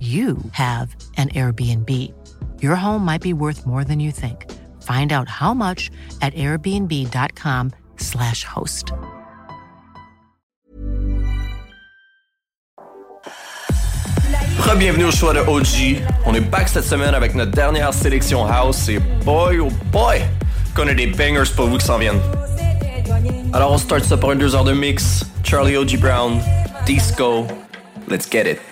you have an Airbnb. Your home might be worth more than you think. Find out how much at airbnb.com/slash host. Bienvenue au choix de OG. On est back cette semaine avec notre dernière sélection house et boy oh boy, qu'on a des bangers pour vous qui s'en viennent. Alors on start ça pour une deux heures de mix. Charlie O.G. Brown, Disco. Let's get it.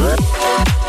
Thank.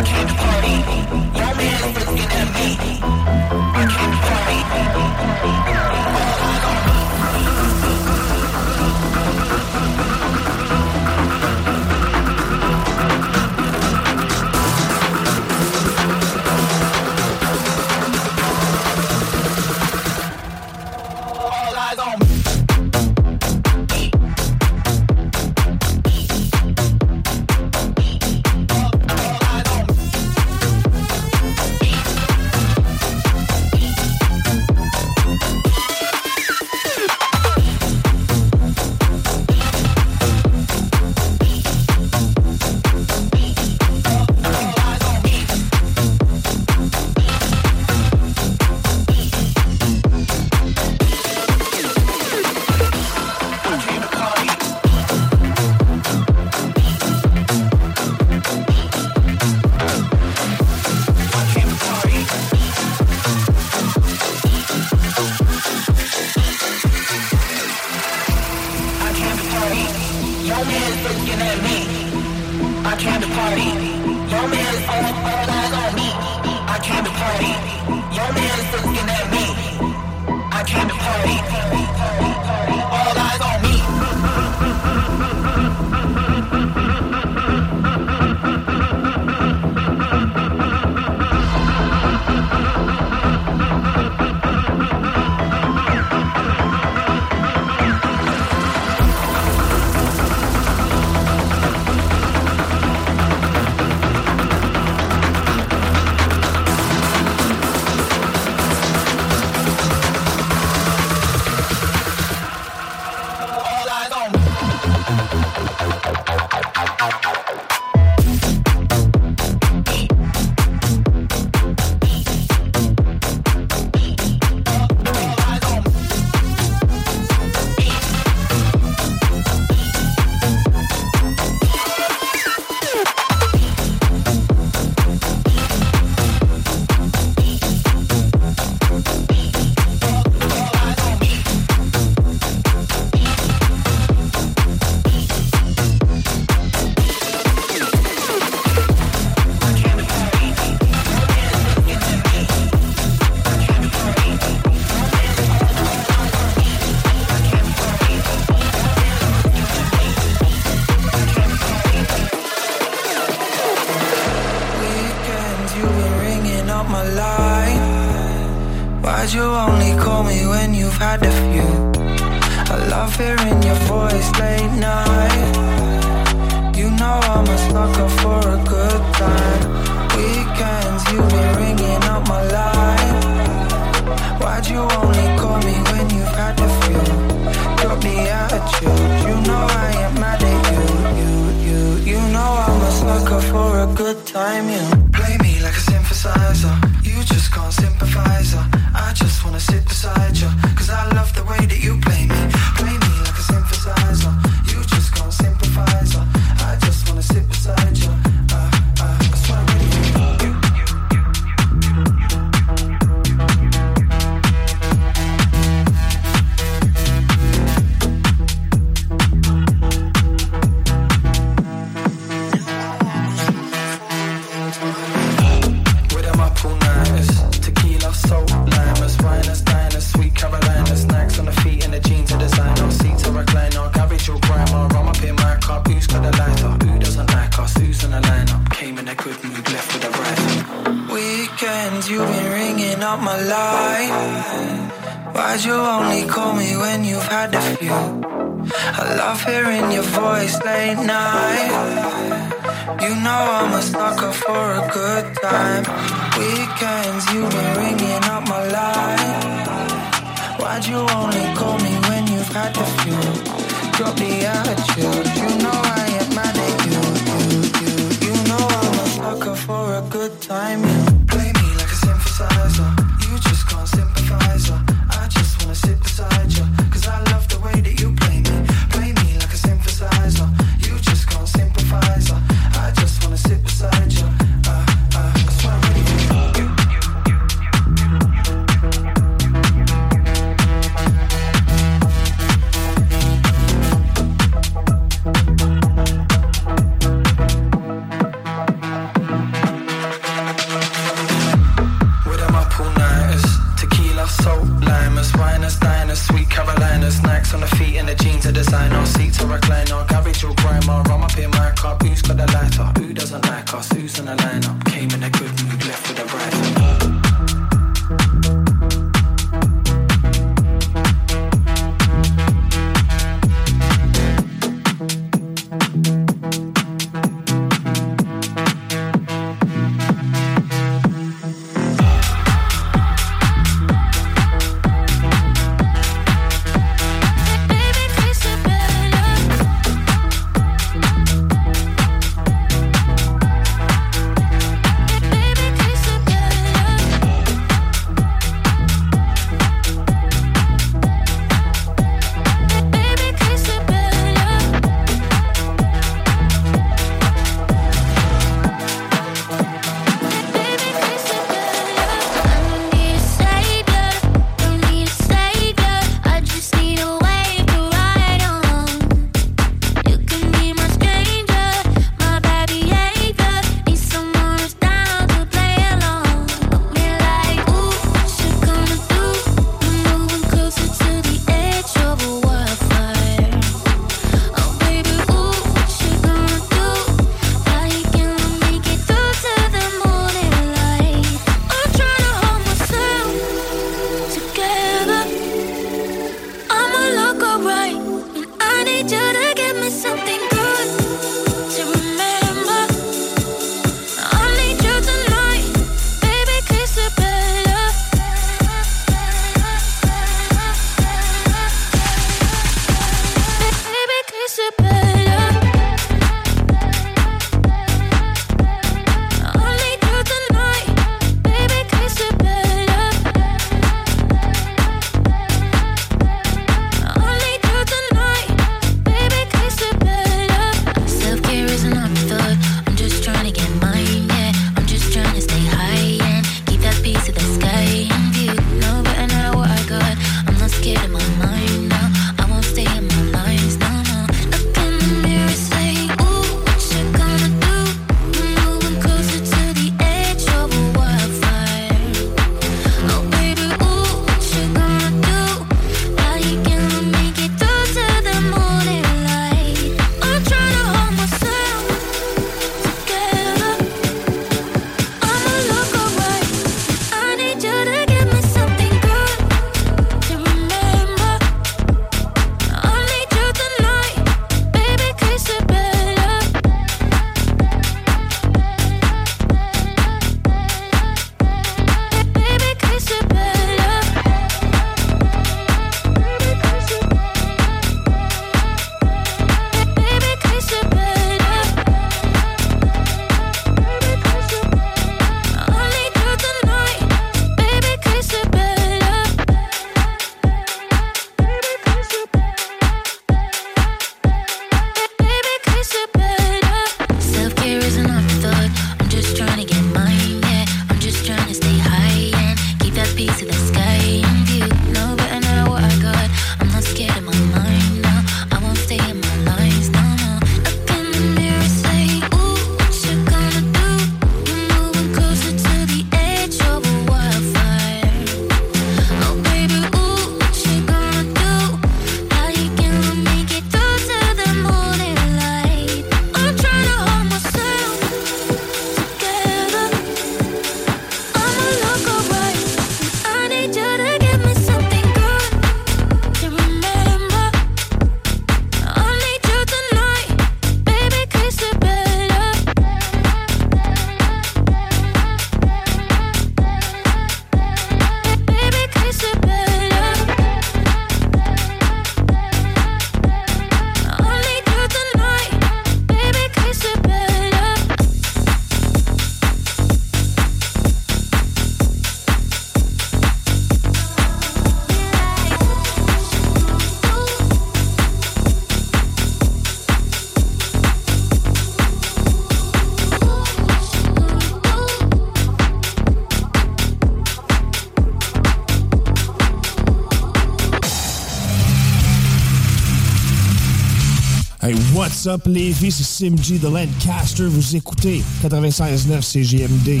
Up, Lévis? C'est Sim G de Lancaster. Vous écoutez 96.9 CGMD.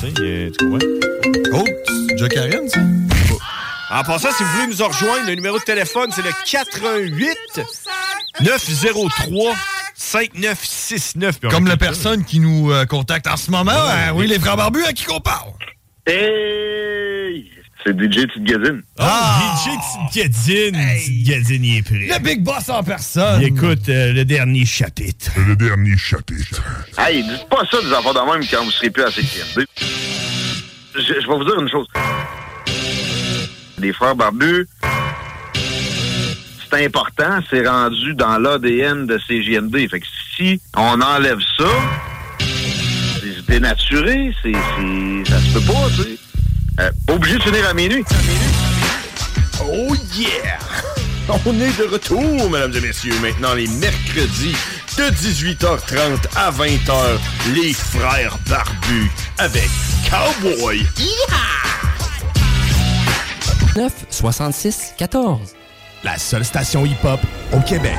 Tu? Oh, Jack Karen, ça? En passant, si vous voulez nous rejoindre, le numéro de téléphone, c'est le 88 903 5969. Comme la personne qui nous euh, contacte en ce moment. hein, oui, les frères barbus, à qui qu'on parle? Hey! C'est DJ Petite Gazine. Ah, DJ Gadzine. Gadzine, il est prêt. Le Big Boss en personne. Il écoute euh, le dernier chapitre. Le dernier chapitre. Hey, dites pas ça des enfants de même quand vous serez plus à CQMD. Je, je vais vous dire une chose. Les frères barbus, c'est important, c'est rendu dans l'ADN de CGMD. Fait que si on enlève ça, c'est dénaturé, c'est, c'est, ça se peut pas, tu sais. Euh, obligé de finir à minuit. Oh yeah! On est de retour, mesdames et messieurs. Maintenant, les mercredis de 18h30 à 20h, les frères barbus avec Cowboy. 9 66 14. La seule station hip-hop au Québec.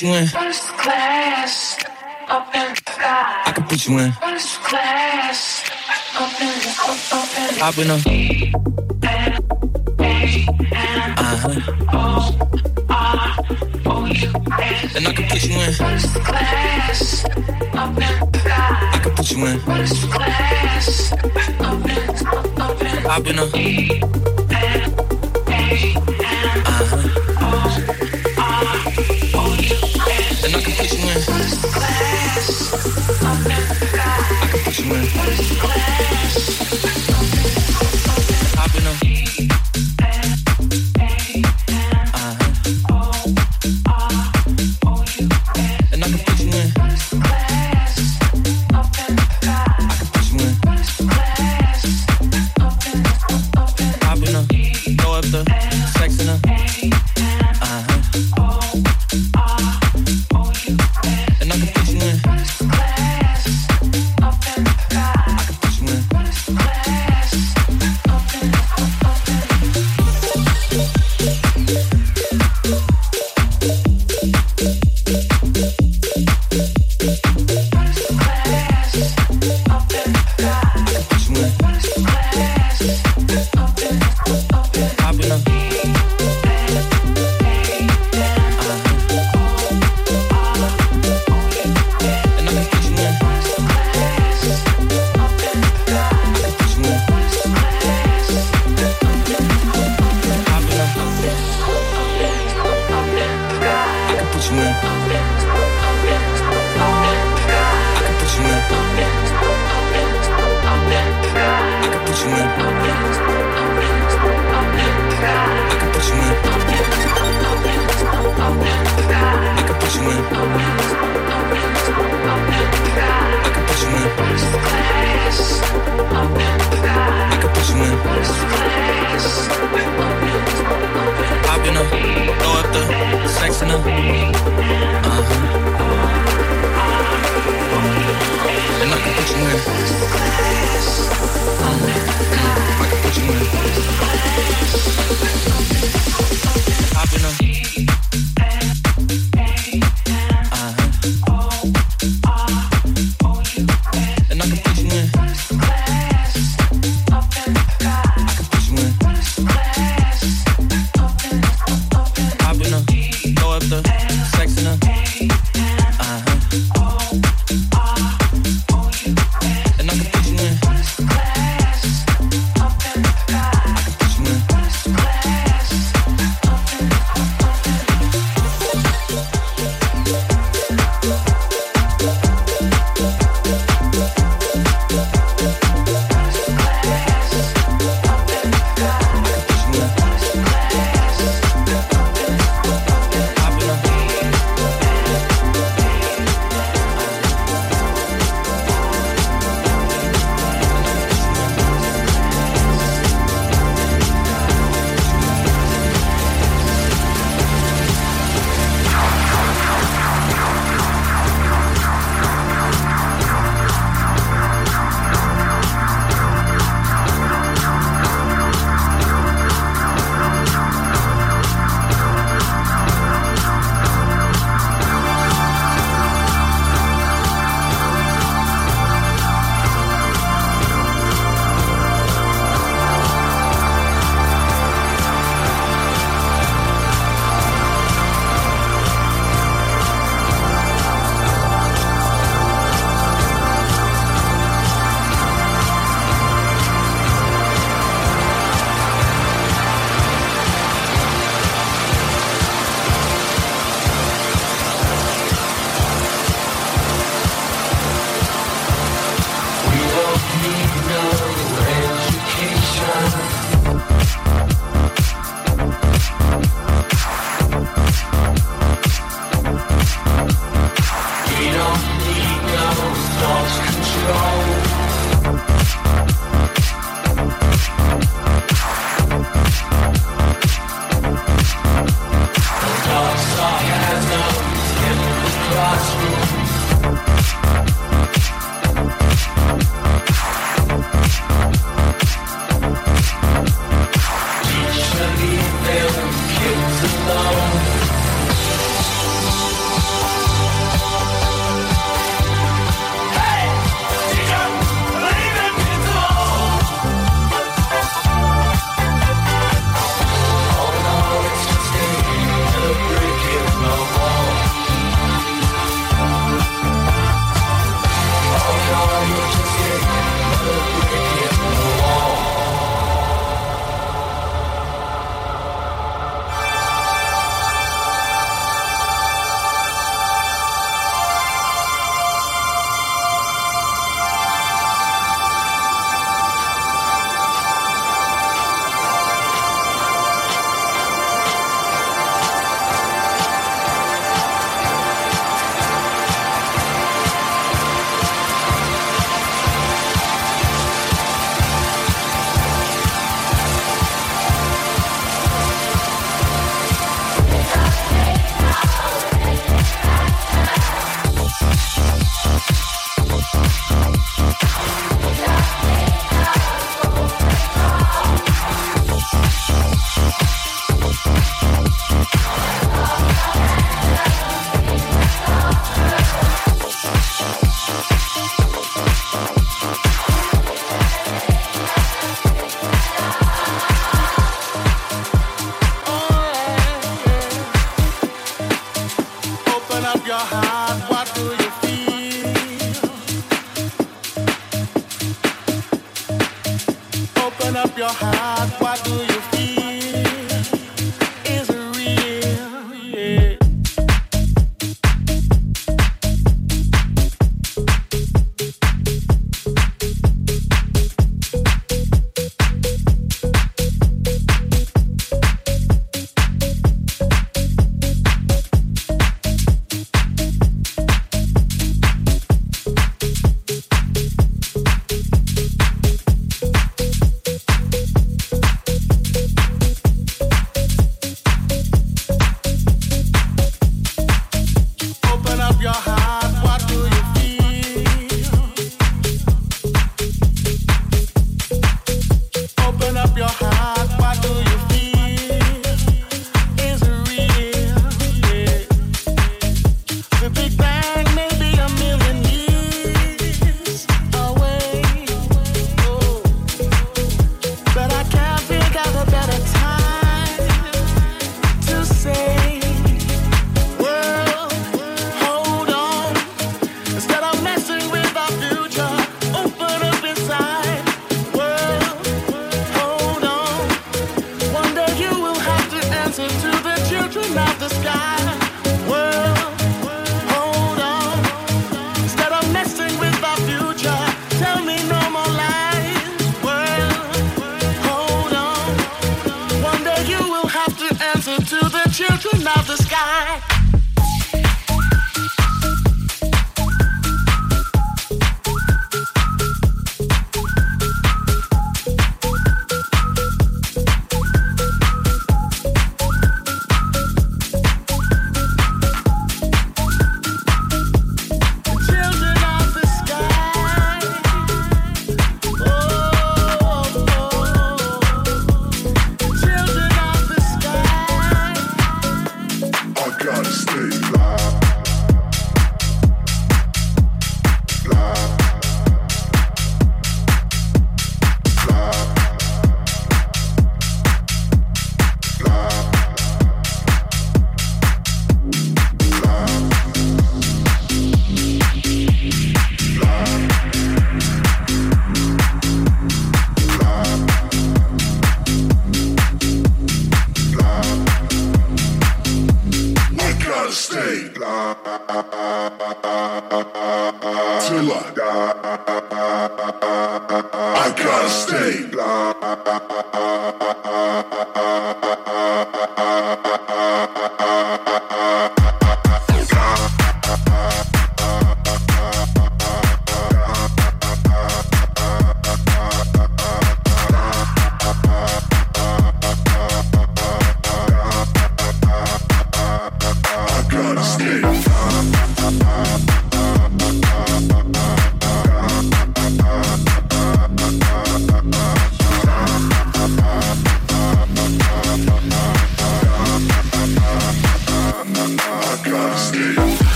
And I can put you in. I can put you in. I've been on. Uh huh. And I can put you in. First class up in the sky. I can put you in. First class up in the I've been on. Uh-huh.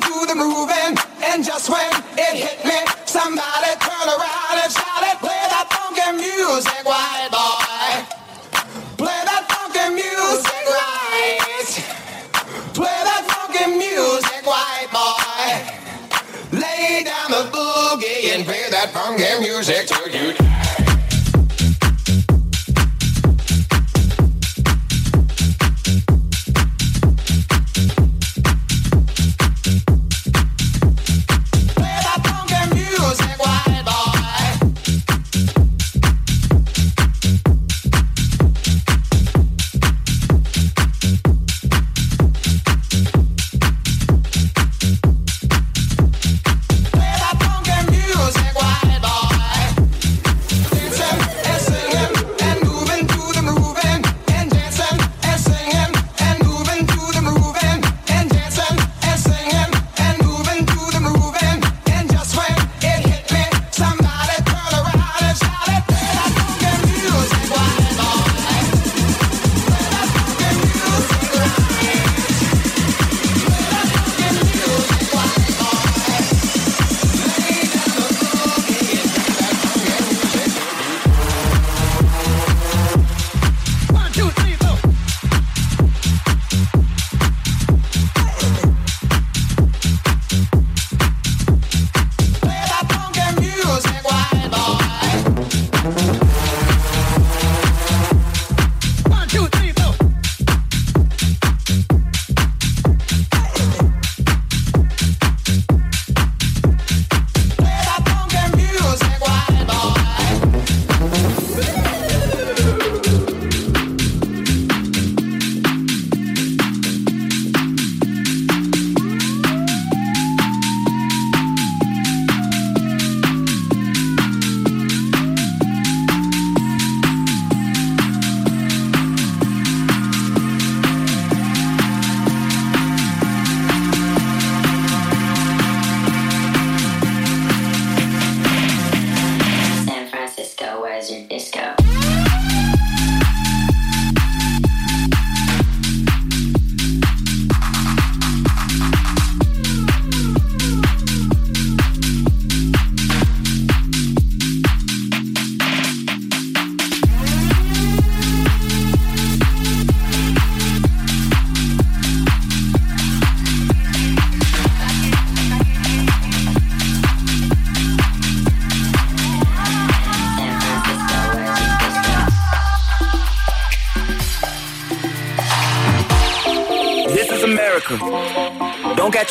To the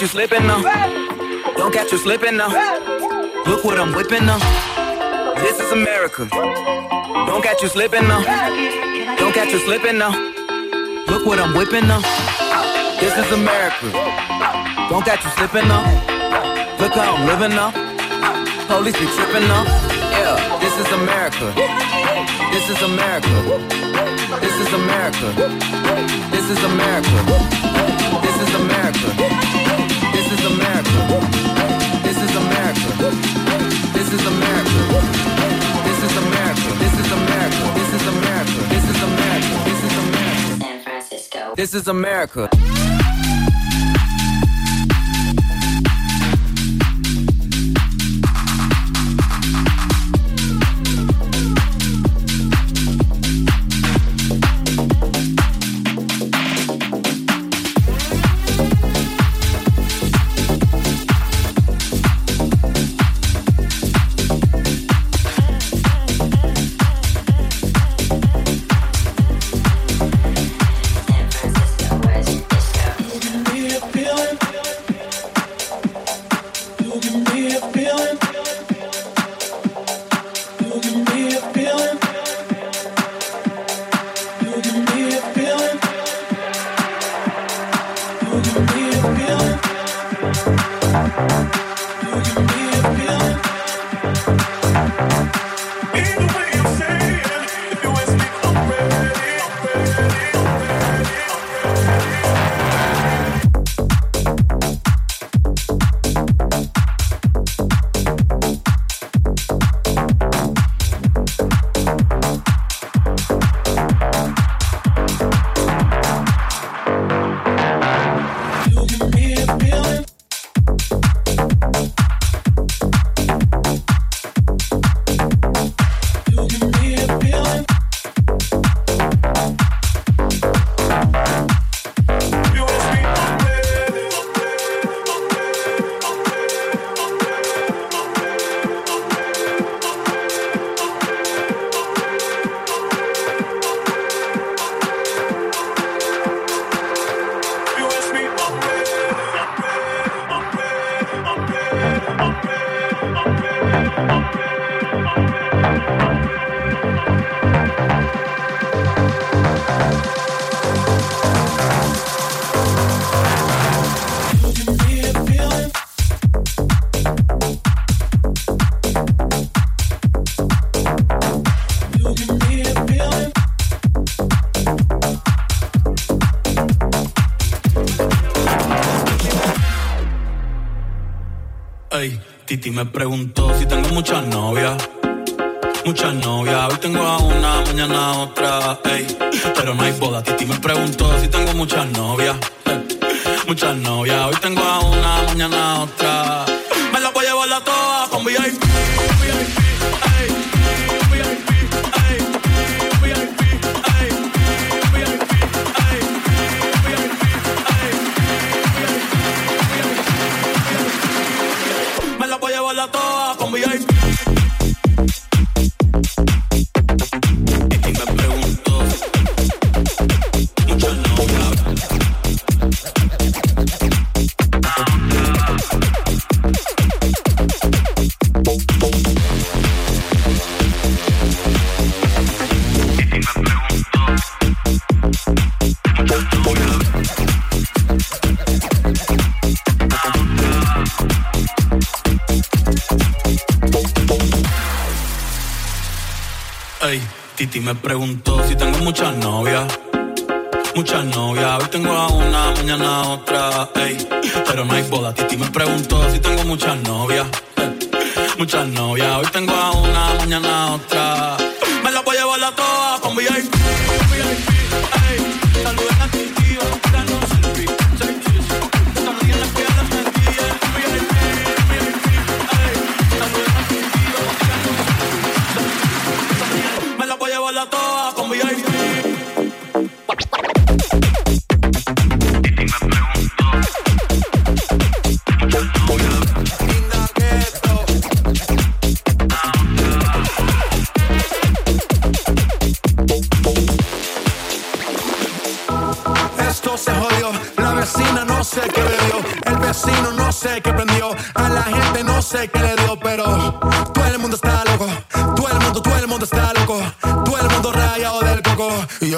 catch you slipping now. Don't catch you slipping now. Look what I'm whipping now. This is America. Don't catch you slipping now. Don't catch you slipping now. Look what I'm whipping now. This is America. Don't catch you slipping now. Look how I'm living now. Police be tripping now. Yeah, this is America. This is America. This is America. This is America. This is America. This is America. This is America. This is America. This is America. This is America. This is America. This is America. This is America. San Francisco. This is America. Ey, Titi me preguntó si tengo muchas novias. Muchas novias, hoy tengo a una, mañana otra, ey. Pero no hay boda. Titi me preguntó si tengo muchas novias. Muchas novias, hoy tengo a una, mañana otra. Me la voy a llevar a todas con VIP. Titi me preguntó si tengo muchas novias. Muchas novias, hoy tengo a una, mañana a otra, ey. Pero no hay boda. Titi me preguntó si tengo muchas novias. Muchas novias, hoy tengo a una, mañana a otra. Me la voy a llevar a todas con VIP. VIP, ey.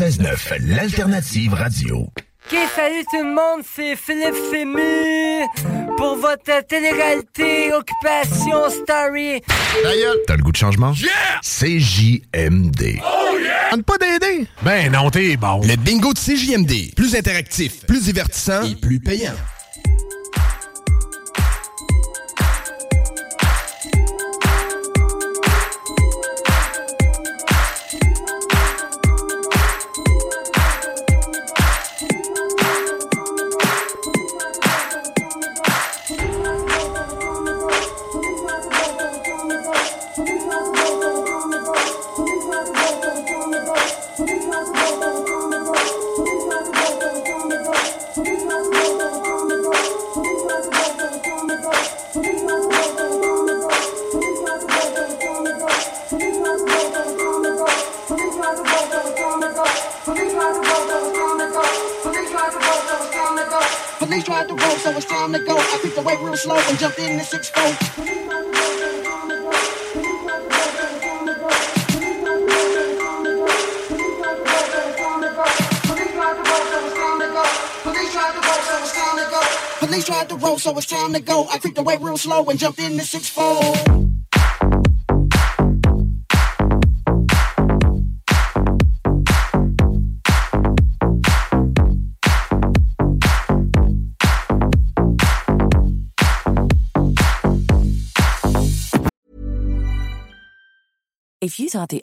96.9, l'alternative radio. Ok, salut tout le monde, c'est Philippe Fému pour votre télé-réalité Occupation Story. T'as le goût de changement? Yeah! CJMD. Oh yeah! pas d'aider? Ben non, t'es bon. Le bingo de CJMD. Plus interactif, plus divertissant et plus payant. Real slow and jumped in the six four. If you thought the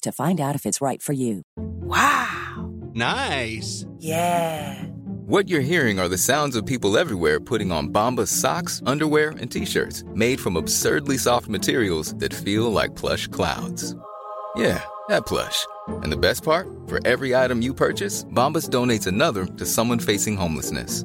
to find out if it's right for you. Wow! Nice. Yeah. What you're hearing are the sounds of people everywhere putting on Bombas socks, underwear, and t-shirts made from absurdly soft materials that feel like plush clouds. Yeah, that plush. And the best part? For every item you purchase, Bombas donates another to someone facing homelessness.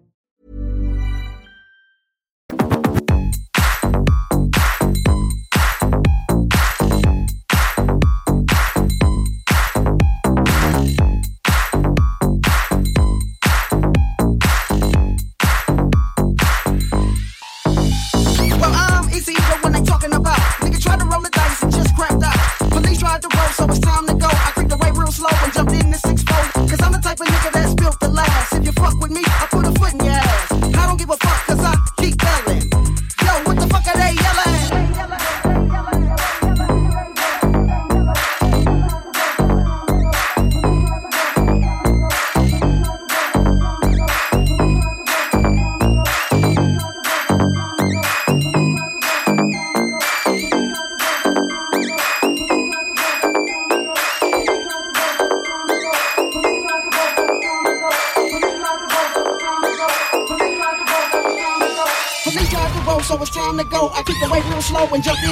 fuck with me, I put a foot in your ass. I don't give a fuck when jumping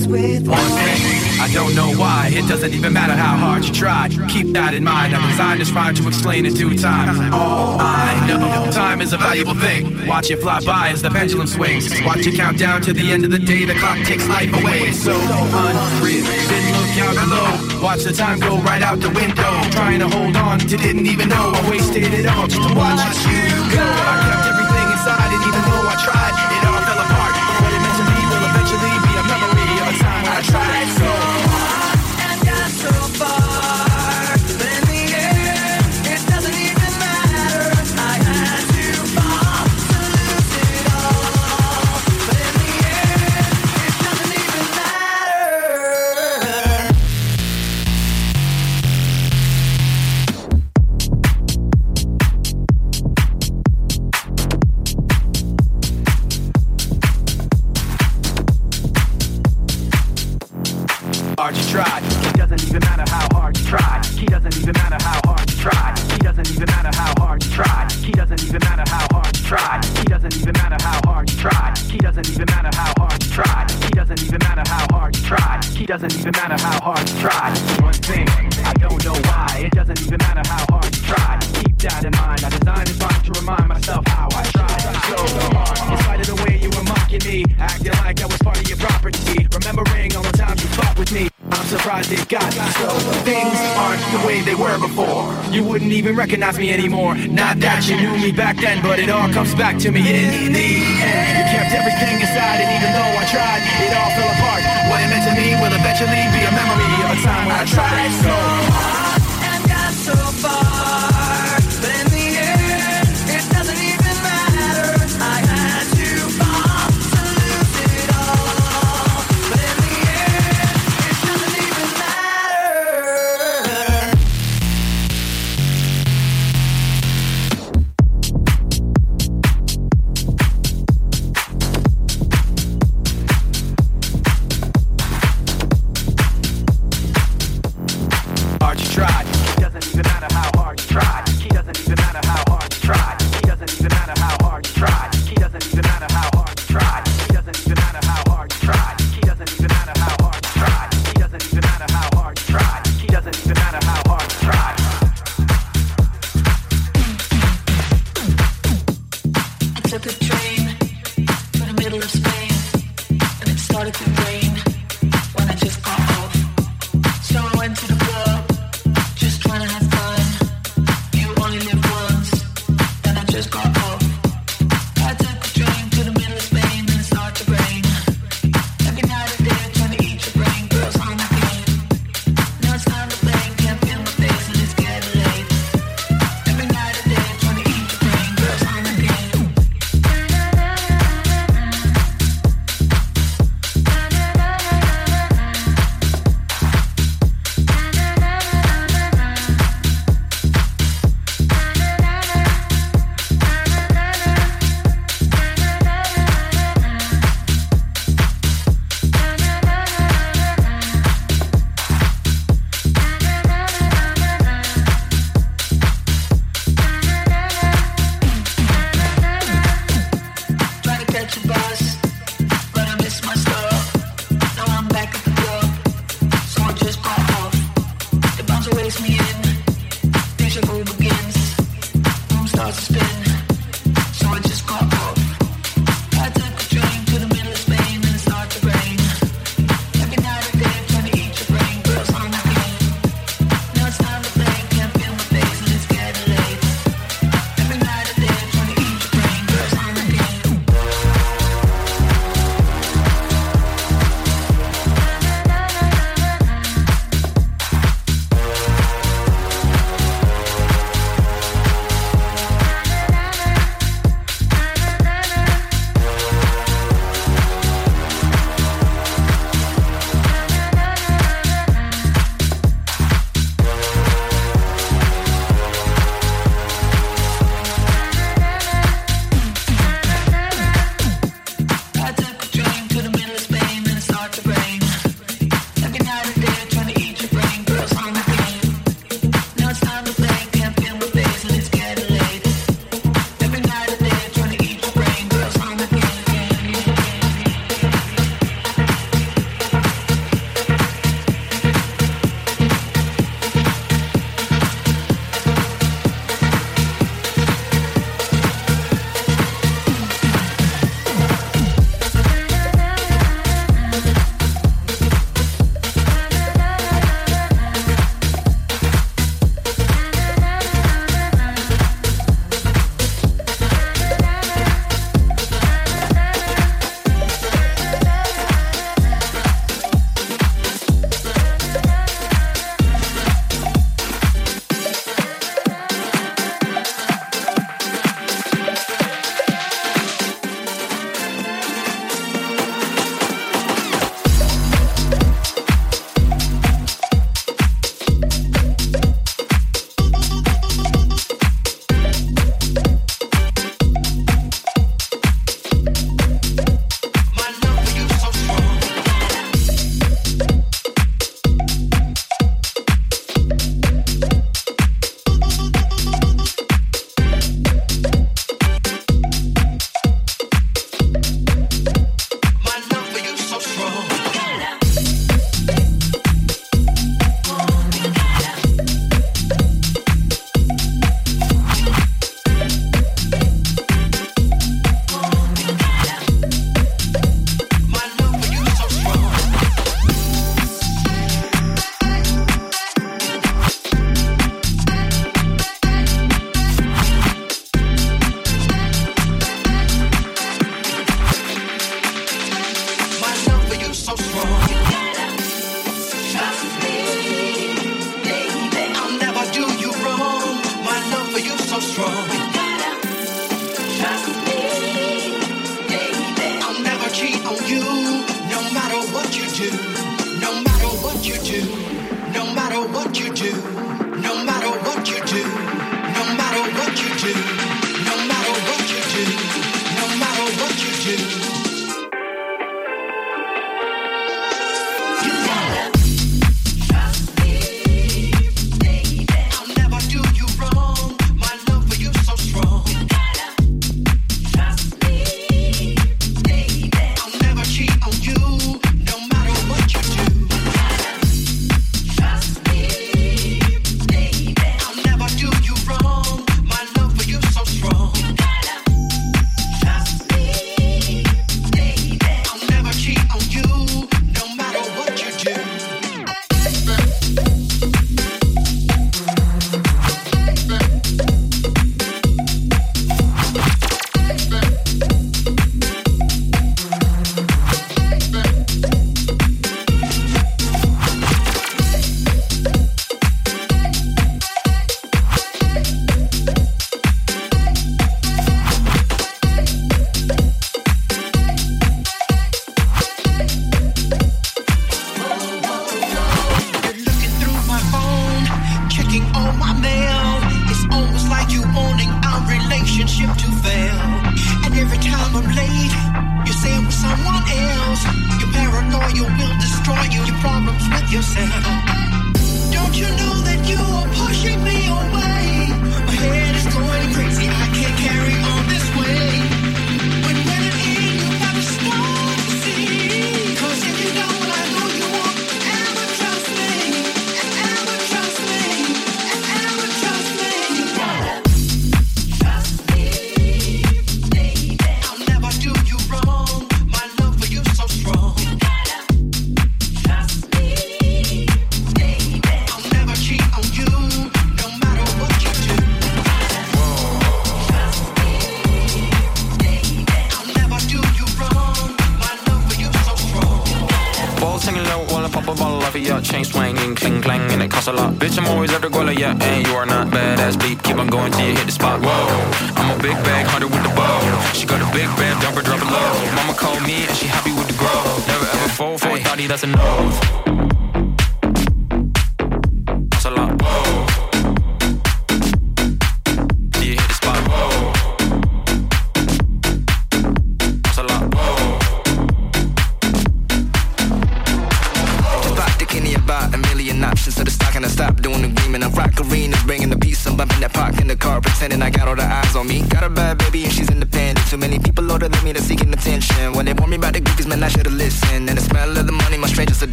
starts with One thing, I don't know why. It doesn't even matter how hard you try. Keep that in mind. I'm designed this rhyme to explain in due time. All I know, time is a valuable thing. Watch it fly by as the pendulum swings. Watch it count down to the end of the day. The clock takes life away. It's so unreal. Didn't look out below. Watch the time go right out the window. Trying to hold on to didn't even know I wasted it all just to watch you go. Recognize me anymore. Not that you knew me back then, but it all comes back to me in the end. You kept everything inside, and even though I tried, it all fell apart. What it meant to me will eventually be a memory of a time when I tried so hard when I just got off. So I went to the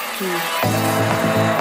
Espírito.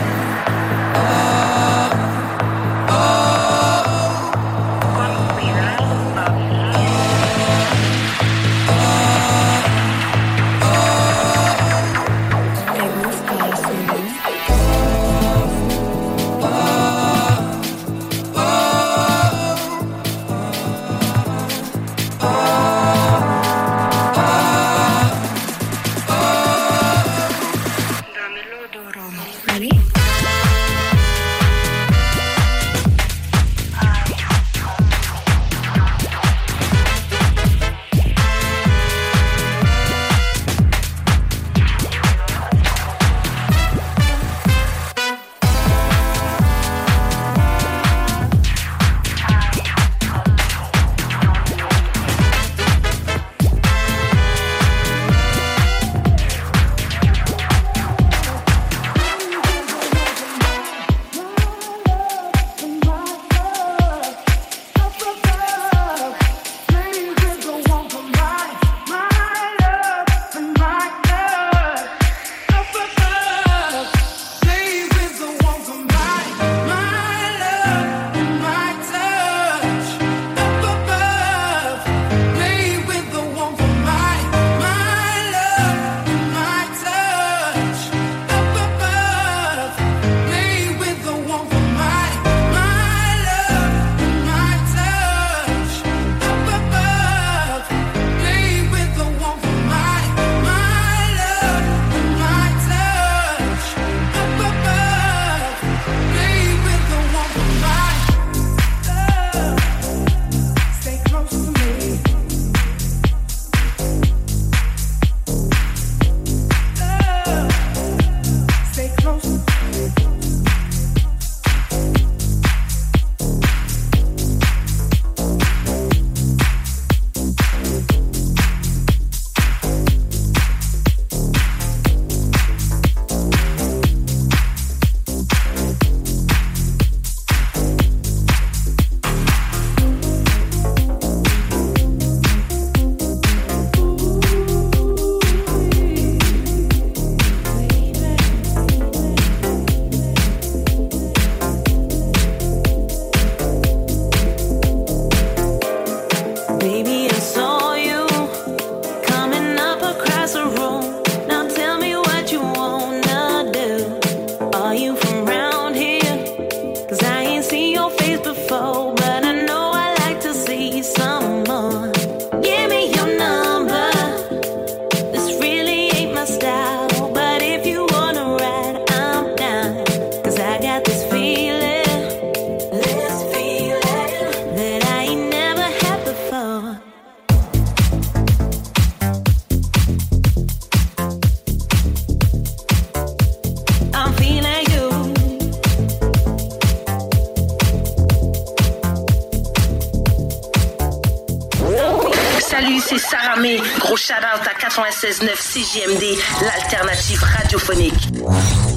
96.9 CJMD, l'alternative radiophonique.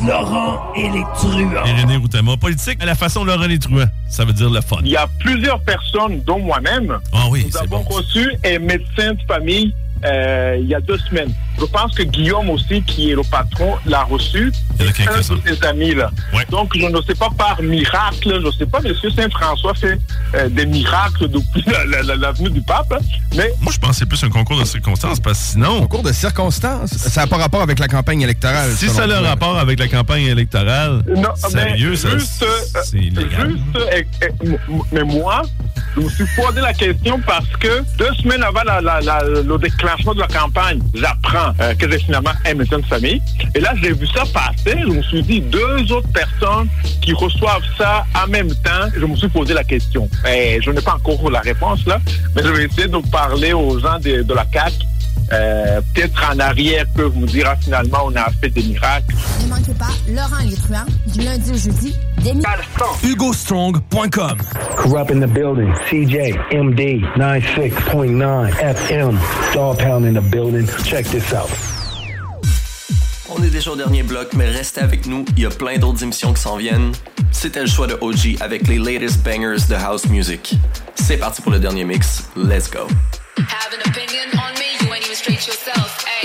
Laurent et les truands. Et René Routama, politique à la façon Laurent les truands. Ça veut dire le fun. Il y a plusieurs personnes, dont moi-même, Ah oui, nous avons reçu un médecin de famille euh, il y a deux semaines. Je pense que Guillaume aussi, qui est le patron, l'a reçu. Il y en a un de ses amis là. Donc je ne sais pas par miracle, je ne sais pas, Monsieur Saint-François fait euh, des miracles depuis la, la- la- la venue du pape, hein. mais Moi, je pense que c'est plus un concours de circonstances parce que sinon. Concours de circonstances? Ça n'a pas rapport avec la campagne électorale. Si ça a le rapport avec la campagne électorale, Non, sérieux, mais ça, juste, euh, c'est illégal. Juste, euh, euh, mais moi, je me suis posé la question parce que deux semaines avant la- la- la- le déclenchement de la campagne, j'apprends euh, que j'ai finalement de famille. Et là, j'ai vu ça passer. Je me suis dit, deux autres personnes qui reçoivent ça en même temps. Je me suis posé la question. Et je n'ai pas encore la réponse là, mais je vais essayer de parler aux gens de, de la CAC. Euh, Peut-être en arrière peuvent nous dire ah, finalement on a fait des miracles. Ne manquez pas Laurent truands du lundi au jeudi. HugoStrong.com. Corrupt in the building. CJ, MD, 96.9 FM. Dog Pound in the building. Check this out. On est déjà au dernier bloc, mais restez avec nous, il y a plein d'autres émissions qui s'en viennent. C'était le choix de OG avec les latest bangers de house music. C'est parti pour le dernier mix, let's go. Have an opinion on me, straight yourself, ayy.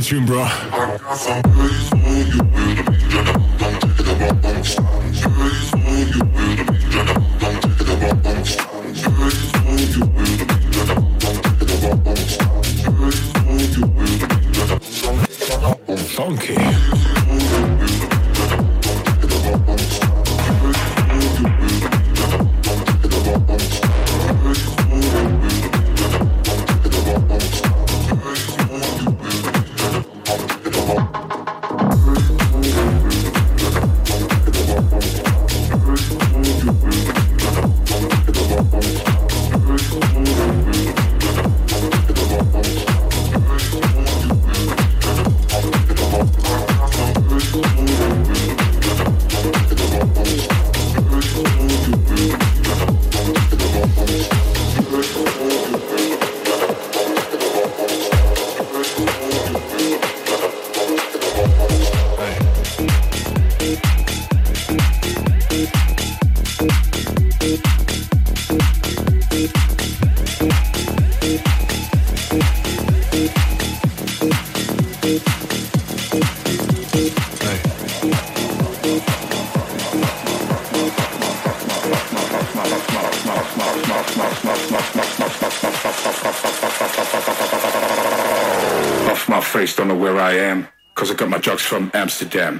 attitude, bro. Amsterdam.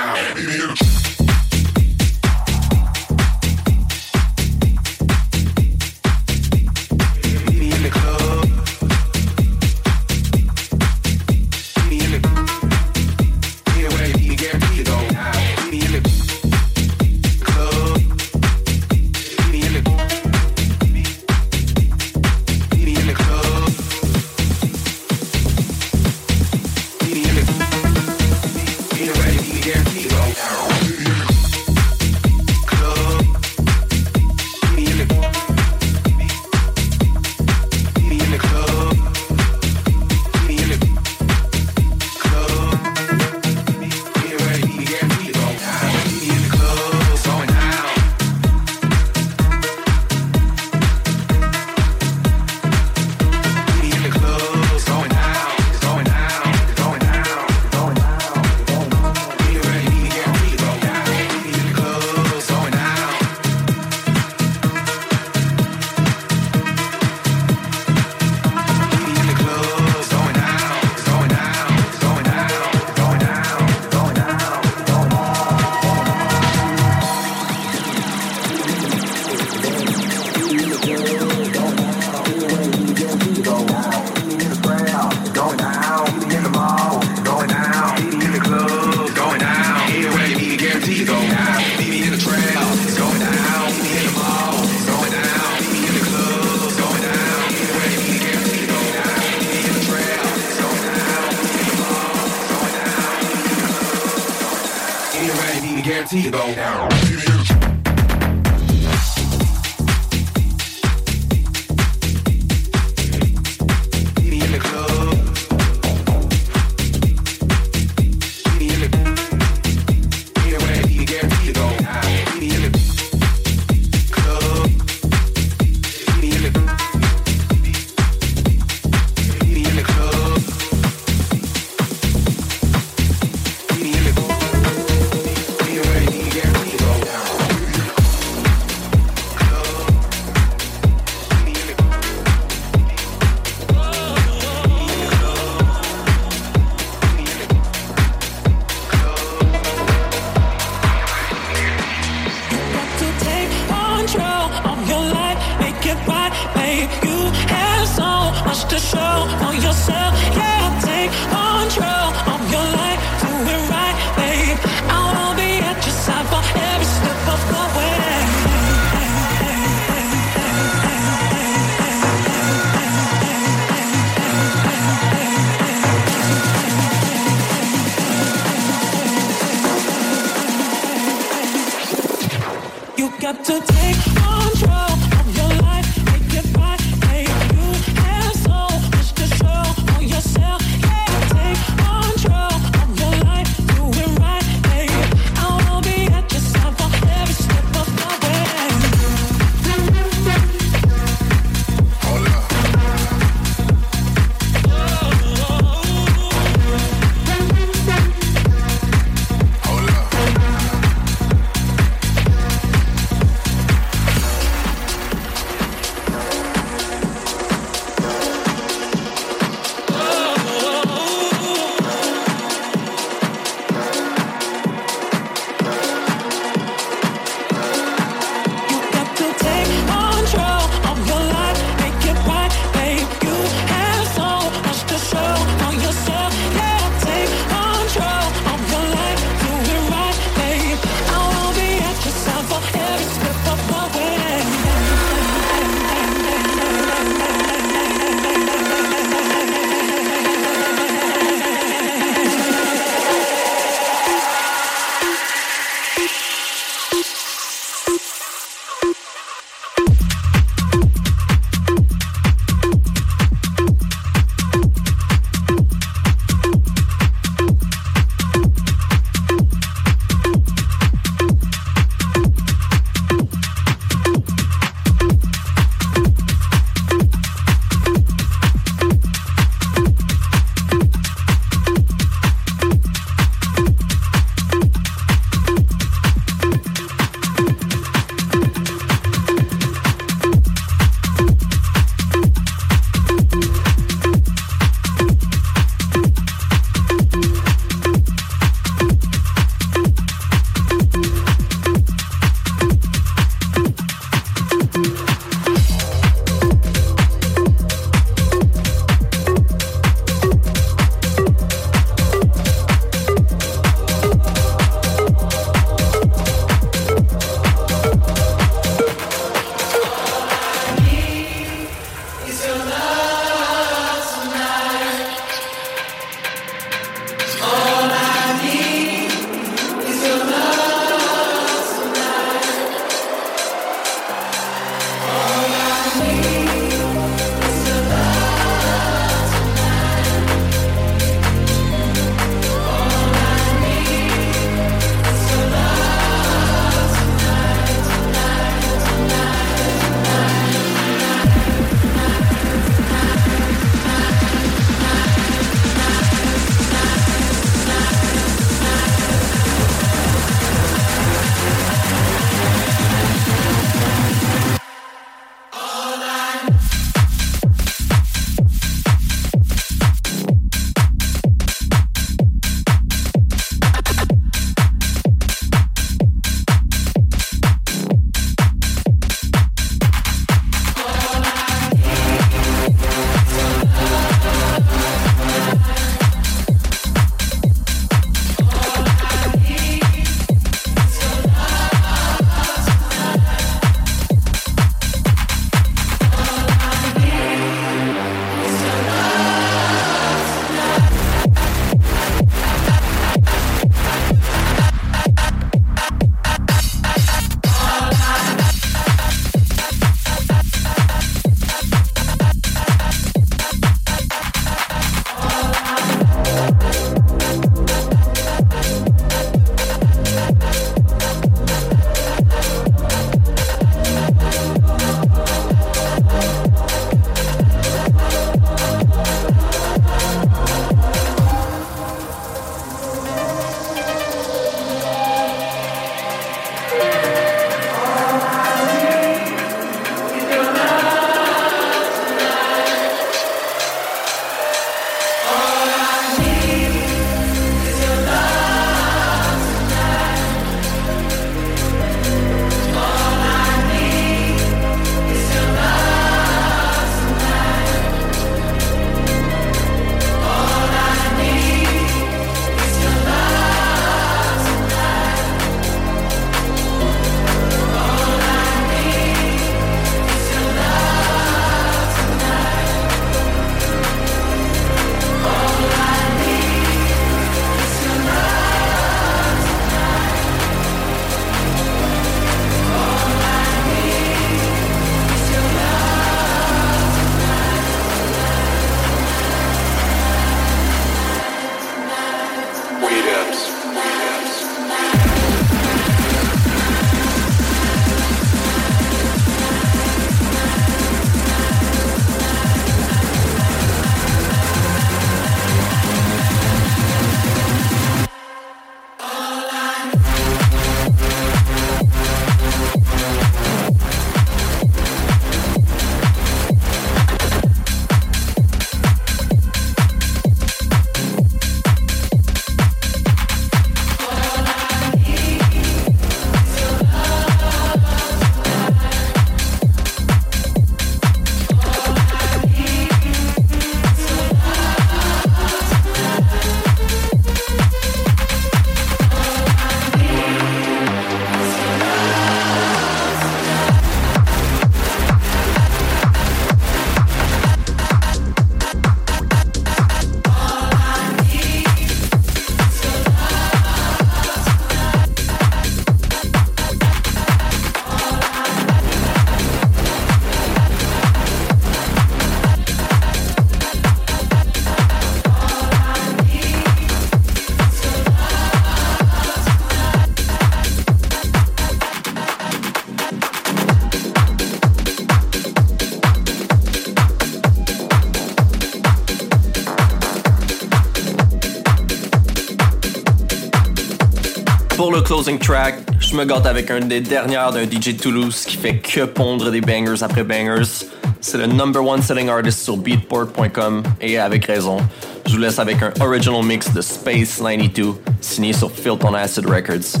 Je me gâte avec un des dernières d'un DJ Toulouse qui fait que pondre des bangers après bangers. C'est le number one selling artist sur beatport.com et avec raison. Je vous laisse avec un original mix de Space 92 signé sur Filth on Acid Records.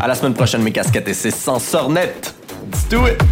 À la semaine prochaine, mes casquettes et c'est censeur net. Let's do it!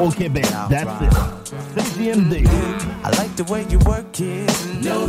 Au Québec. That's it. CJMD. I like the way you work it. No